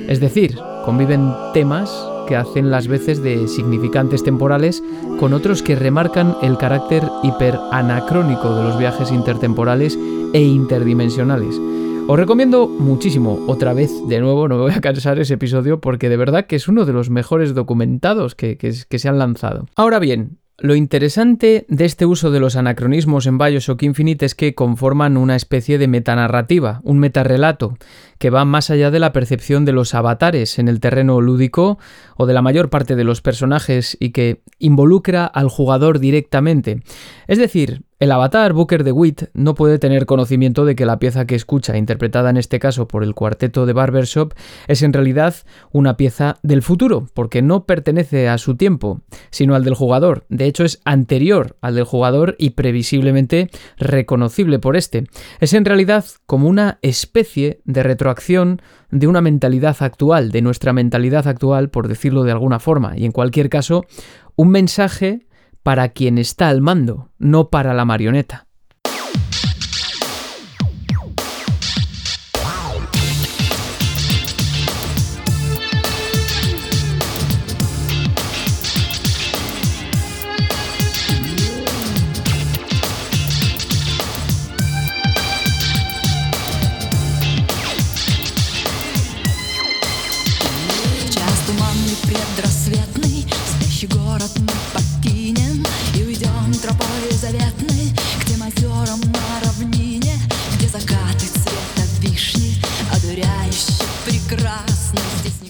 Es decir, conviven temas que hacen las veces de significantes temporales con otros que remarcan el carácter hiperanacrónico de los viajes intertemporales e interdimensionales. Os recomiendo muchísimo, otra vez, de nuevo, no me voy a cansar ese episodio porque de verdad que es uno de los mejores documentados que, se han lanzado. Ahora bien, lo interesante de este uso de los anacronismos en Bioshock Infinite es que conforman una especie de metanarrativa, un metarrelato, que va más allá de la percepción de los avatares en el terreno lúdico o de la mayor parte de los personajes y que involucra al jugador directamente. Es decir, el avatar Booker de Witt no puede tener conocimiento de que la pieza que escucha, interpretada en este caso por el cuarteto de Barbershop, es en realidad una pieza del futuro, porque no pertenece a su tiempo, sino al del jugador. De hecho, es anterior al del jugador y previsiblemente reconocible por este. Es en realidad como una especie de de una mentalidad actual, de nuestra mentalidad actual, por decirlo de alguna forma, y en cualquier caso, un mensaje para quien está al mando, no para la marioneta.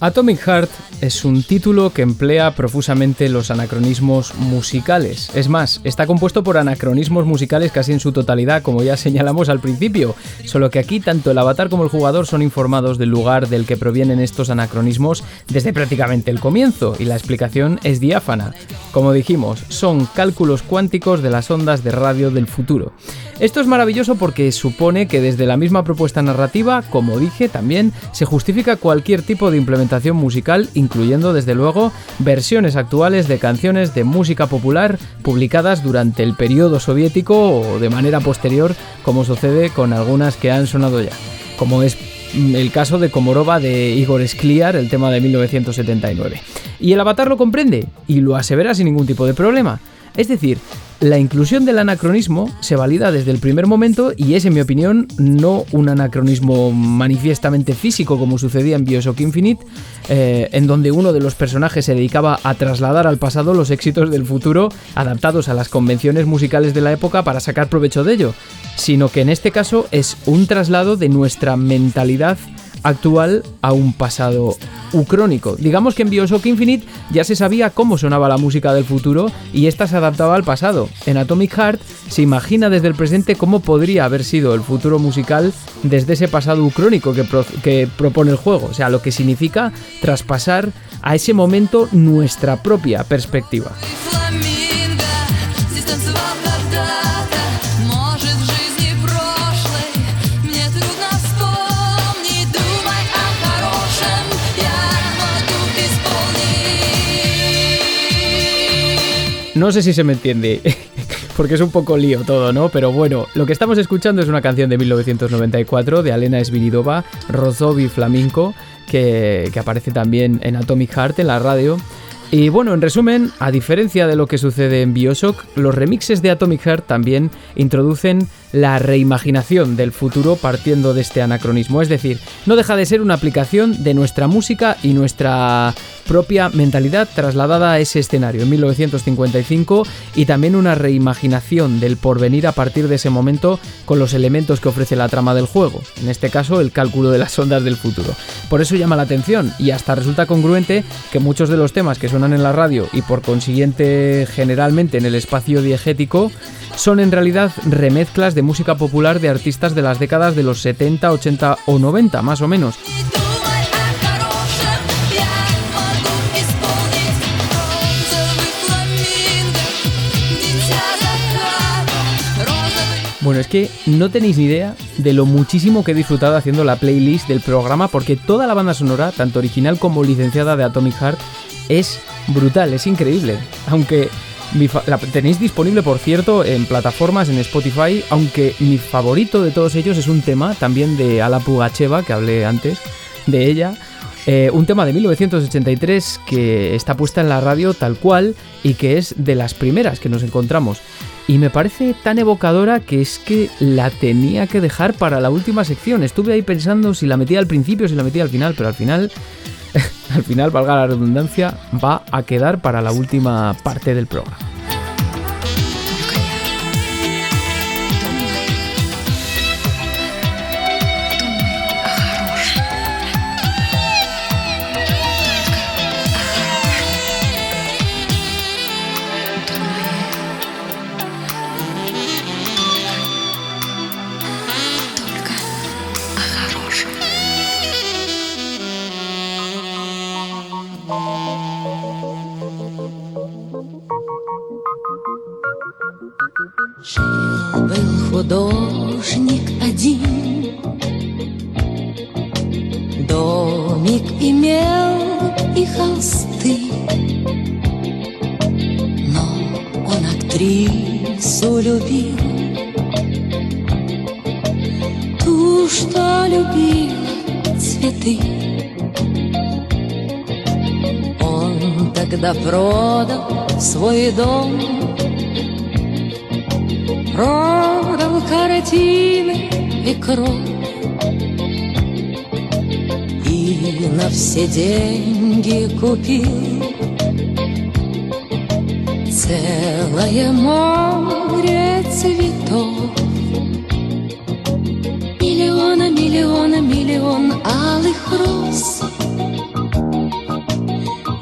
Atomic Heart es un título que emplea profusamente los anacronismos musicales. Es más, está compuesto por anacronismos musicales casi en su totalidad, como ya (laughs) señalamos al principio, solo que aquí tanto el avatar como el jugador son informados del lugar del que provienen estos anacronismos desde prácticamente el comienzo, y la explicación es diáfana. Como dijimos, son cálculos cuánticos de las ondas de radio del futuro. Esto es maravilloso porque supone que desde la misma propuesta narrativa, como dije, también se justifica cualquier tipo de implementación musical, incluyendo desde luego versiones actuales de canciones de música popular publicadas durante el periodo soviético o de manera posterior, como sucede con algunas que han sonado ya, como es el caso de Komorova de Igor Skliar, el tema de 1979. Y el avatar lo comprende y lo asevera sin ningún tipo de problema. Es decir, la inclusión del anacronismo se valida desde el primer momento y es, en mi opinión, no un anacronismo manifiestamente físico como sucedía en Bioshock Infinite, eh, en donde uno de los personajes se dedicaba a trasladar al pasado los éxitos del futuro adaptados a las convenciones musicales de la época para sacar provecho de ello, sino que en este caso es un traslado de nuestra mentalidad actual a un pasado ucrónico. Digamos que en Bioshock Infinite ya se sabía cómo sonaba la música del futuro y esta se adaptaba al pasado. En Atomic Heart se imagina desde el presente cómo podría haber sido el futuro musical desde ese pasado ucrónico que, que propone el juego, o sea, lo que significa traspasar a ese momento nuestra propia perspectiva. No sé si se me entiende, (laughs) porque es un poco lío todo, ¿no? Pero bueno, lo que estamos escuchando es una canción de 1994 de Alena Svinidova, Rozovi Flamenco, que, que aparece también en Atomic Heart en la radio. Y bueno, en resumen, a diferencia de lo que sucede en Bioshock, los remixes de Atomic Heart también introducen la reimaginación del futuro partiendo de este anacronismo. Es decir, no deja de ser una aplicación de nuestra música y nuestra propia mentalidad trasladada a ese escenario en 1955 y también una reimaginación del porvenir a partir de ese momento con los elementos que ofrece la trama del juego, en este caso el cálculo de las ondas del futuro. Por eso llama la atención y hasta resulta congruente que muchos de los temas que suenan en la radio y por consiguiente generalmente en el espacio diegético son en realidad remezclas de música popular de artistas de las décadas de los 70, 80 o 90, más o menos. Bueno, es que no tenéis ni idea de lo muchísimo que he disfrutado haciendo la playlist del programa porque toda la banda sonora, tanto original como licenciada de Atomic Heart, es brutal, es increíble. Aunque la tenéis disponible, por cierto, en plataformas, en Spotify, aunque mi favorito de todos ellos es un tema también de Ala Pugacheva, que hablé antes de ella. Eh, un tema de 1983 que está puesta en la radio tal cual y que es de las primeras que nos encontramos. Y me parece tan evocadora que es que la tenía que dejar para la última sección. Estuve ahí pensando si la metía al principio o si la metía al final, pero al final (laughs) al final, valga la redundancia, va a quedar para la última parte del programa. Художник один. Домик имел и холсты. Но он актрису любил. Ту, что любила цветы. Он тогда продал свой дом Продал картины и кровь. И на все деньги купил Целое море цветов. Миллиона, миллиона, миллион алых роз.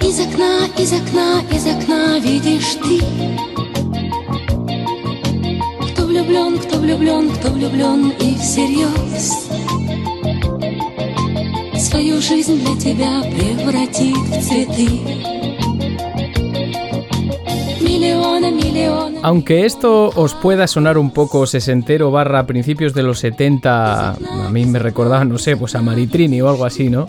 Из окна, из окна, из окна видишь ты влюблен, кто влюблен, кто влюблен и всерьез Свою жизнь для тебя prevratit в цветы Aunque esto os pueda sonar un poco sesentero barra principios de los 70, a mí me recordaba, no sé, pues a Maritrini o algo así, ¿no?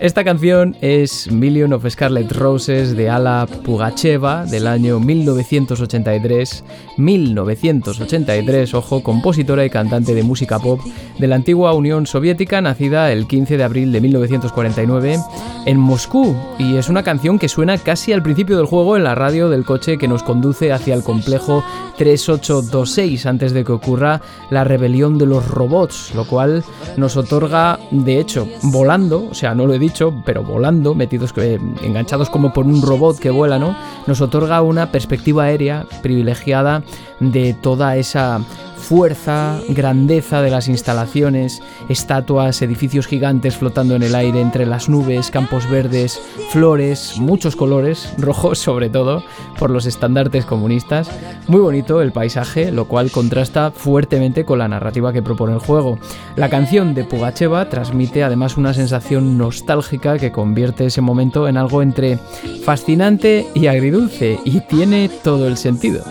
Esta canción es Million of Scarlet Roses de Ala Pugacheva del año 1983. 1983, ojo, compositora y cantante de música pop de la antigua Unión Soviética, nacida el 15 de abril de 1949 en Moscú. Y es una canción que suena casi al principio del juego en la radio del coche que nos conduce hacia el complejo 3826 antes de que ocurra la rebelión de los robots, lo cual nos otorga, de hecho, volando, o sea, no lo he dicho, pero volando, metidos, eh, enganchados como por un robot que vuela, ¿no? Nos otorga una perspectiva aérea privilegiada de toda esa fuerza, grandeza de las instalaciones, estatuas, edificios gigantes flotando en el aire entre las nubes, campos verdes, flores, muchos colores, (laughs) rojos sobre todo, por los estandartes comunistas. Muy bonito el paisaje, lo cual contrasta fuertemente con la narrativa que propone el juego. La canción de Pugacheva transmite además una sensación nostálgica que convierte ese momento en algo entre fascinante y agridulce, y tiene todo el sentido.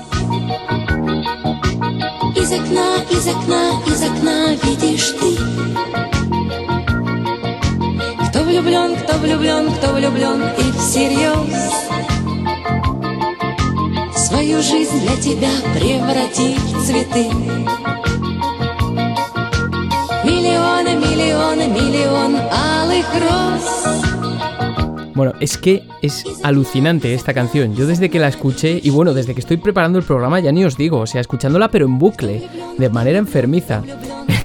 Из окна, из окна, из окна видишь ты. Кто влюблен, кто влюблен, кто влюблен и всерьез. Свою жизнь для тебя превратить в цветы. Миллионы, миллионы, миллион алых роз Bueno, es que es alucinante esta canción. Yo desde que la escuché, y bueno, desde que estoy preparando el programa ya ni os digo, o sea, escuchándola pero en bucle, de manera enfermiza.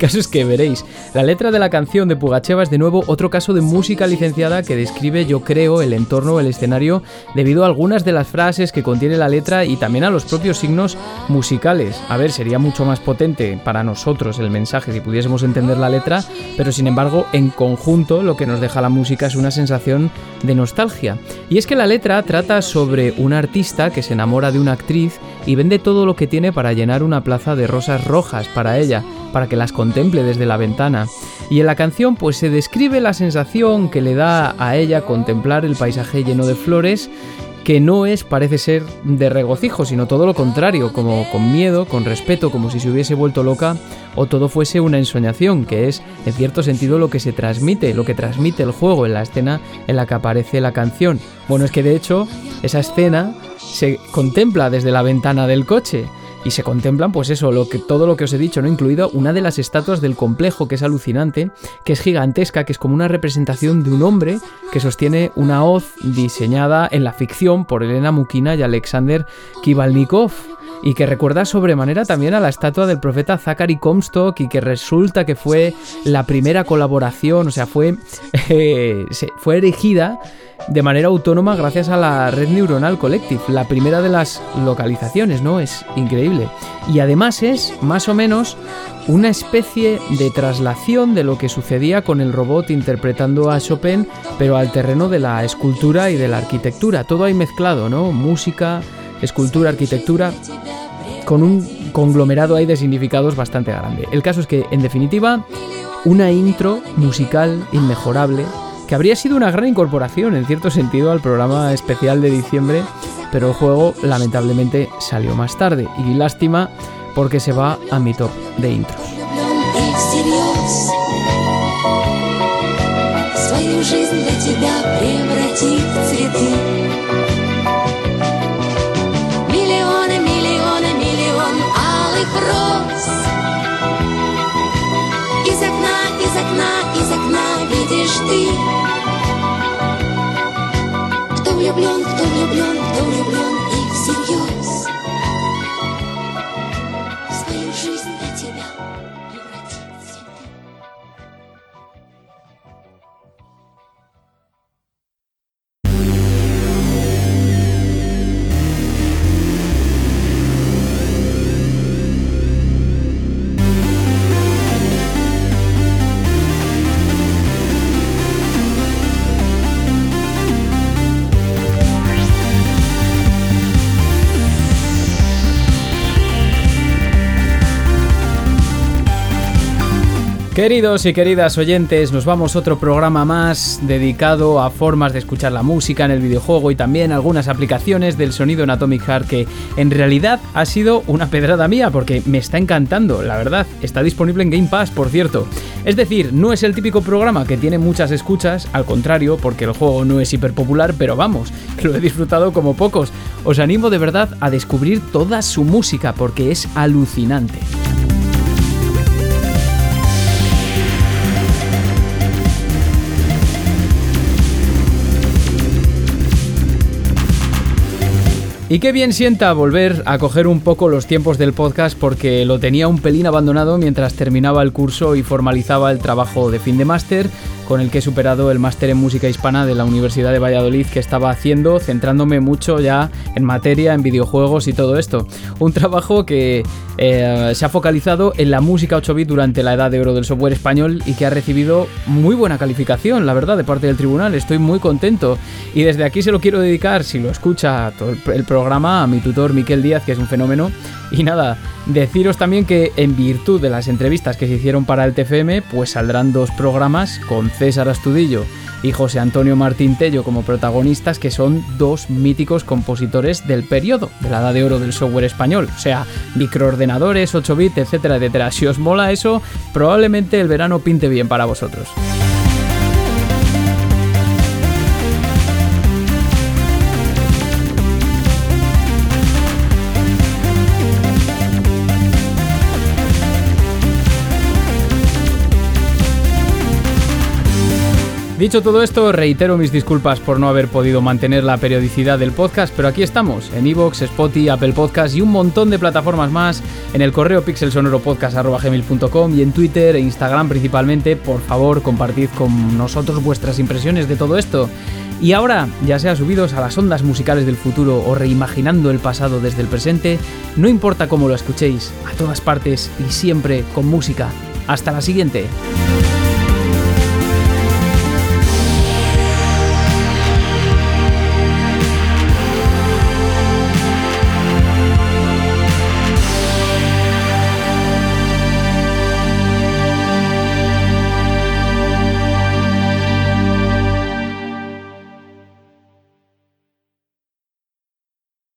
Caso es que veréis, la letra de la canción de Pugacheva es de nuevo otro caso de música licenciada que describe, yo creo, el entorno, el escenario, debido a algunas de las frases que contiene la letra y también a los propios signos musicales. A ver, sería mucho más potente para nosotros el mensaje si pudiésemos entender la letra, pero sin embargo, en conjunto, lo que nos deja la música es una sensación de nostalgia. Y es que la letra trata sobre un artista que se enamora de una actriz y vende todo lo que tiene para llenar una plaza de rosas rojas para ella, para que las contemple desde la ventana. Y en la canción pues se describe la sensación que le da a ella contemplar el paisaje lleno de flores que no es, parece ser, de regocijo, sino todo lo contrario, como con miedo, con respeto, como si se hubiese vuelto loca, o todo fuese una ensoñación, que es, en cierto sentido, lo que se transmite, lo que transmite el juego en la escena en la que aparece la canción. Bueno, es que de hecho, esa escena se contempla desde la ventana del coche y se contemplan pues eso, lo que, todo lo que os he dicho, ¿no? Incluido una de las estatuas del complejo que es alucinante, que es gigantesca, que es como una representación de un hombre que sostiene una hoz diseñada en la ficción por Elena Mukina y Alexander Kivalnikov y que recuerda sobremanera también a la estatua del profeta Zachary Comstock y que resulta que fue la primera colaboración, o sea, fue, (laughs) eh, fue erigida de manera autónoma gracias a la red neuronal collective, la primera de las localizaciones, ¿no? Es increíble. Y además es, más o menos, una especie de traslación de lo que sucedía con el robot interpretando a Chopin, pero al terreno de la escultura y de la arquitectura. Todo ahí mezclado, ¿no? Música, escultura, arquitectura, con un conglomerado ahí de significados bastante grande. El caso es que, en definitiva, una intro musical inmejorable que habría sido una gran incorporación en cierto sentido al programa especial de diciembre, pero el juego lamentablemente salió más tarde y lástima porque se va a mi top de intros. белых роз. Из окна, из окна, из окна видишь ты, кто влюблен, кто влюблен, кто влюблен. Queridos y queridas oyentes, nos vamos a otro programa más dedicado a formas de escuchar la música en el videojuego y también algunas aplicaciones del sonido en Atomic Heart que en realidad ha sido una pedrada mía porque me está encantando, la verdad. Está disponible en Game Pass, por cierto. Es decir, no es el típico programa que tiene muchas escuchas, al contrario, porque el juego no es hiper popular, pero vamos, (laughs) lo he disfrutado como pocos. Os animo de verdad a descubrir toda su música porque es alucinante. Y qué bien sienta volver a coger un poco los tiempos del podcast porque lo tenía un pelín abandonado mientras terminaba el curso y formalizaba el trabajo de fin de máster con el que he superado el máster en música hispana de la Universidad de Valladolid que estaba haciendo, centrándome mucho ya en materia, en videojuegos y todo esto. Un trabajo que eh, se ha focalizado en la música 8 bit durante la edad de oro del software español y que ha recibido muy buena calificación, la verdad, de parte del tribunal. Estoy muy contento y desde aquí se lo quiero dedicar, si lo escucha todo el programa, a mi tutor Miquel Díaz, que es un fenómeno. Y nada, deciros también que en virtud de las entrevistas que se hicieron para el TFM, pues saldrán dos programas con César Astudillo y José Antonio Martín Tello como protagonistas, que son dos míticos compositores del periodo, de la edad de oro del software español, o sea, microordenadores, 8 bits, etcétera, etcétera. Si os mola eso, probablemente el verano pinte bien para vosotros. Dicho todo esto, reitero mis disculpas por no haber podido mantener la periodicidad del podcast, pero aquí estamos, en Evox, Spotify, Apple Podcast y un montón de plataformas más, en el correo pixelsonoropodcast.com y en Twitter e Instagram principalmente. Por favor, compartid con nosotros vuestras impresiones de todo esto. Y ahora, ya sea subidos a las ondas musicales del futuro o reimaginando el pasado desde el presente, no importa cómo lo escuchéis, a todas partes y siempre con música. Hasta la siguiente.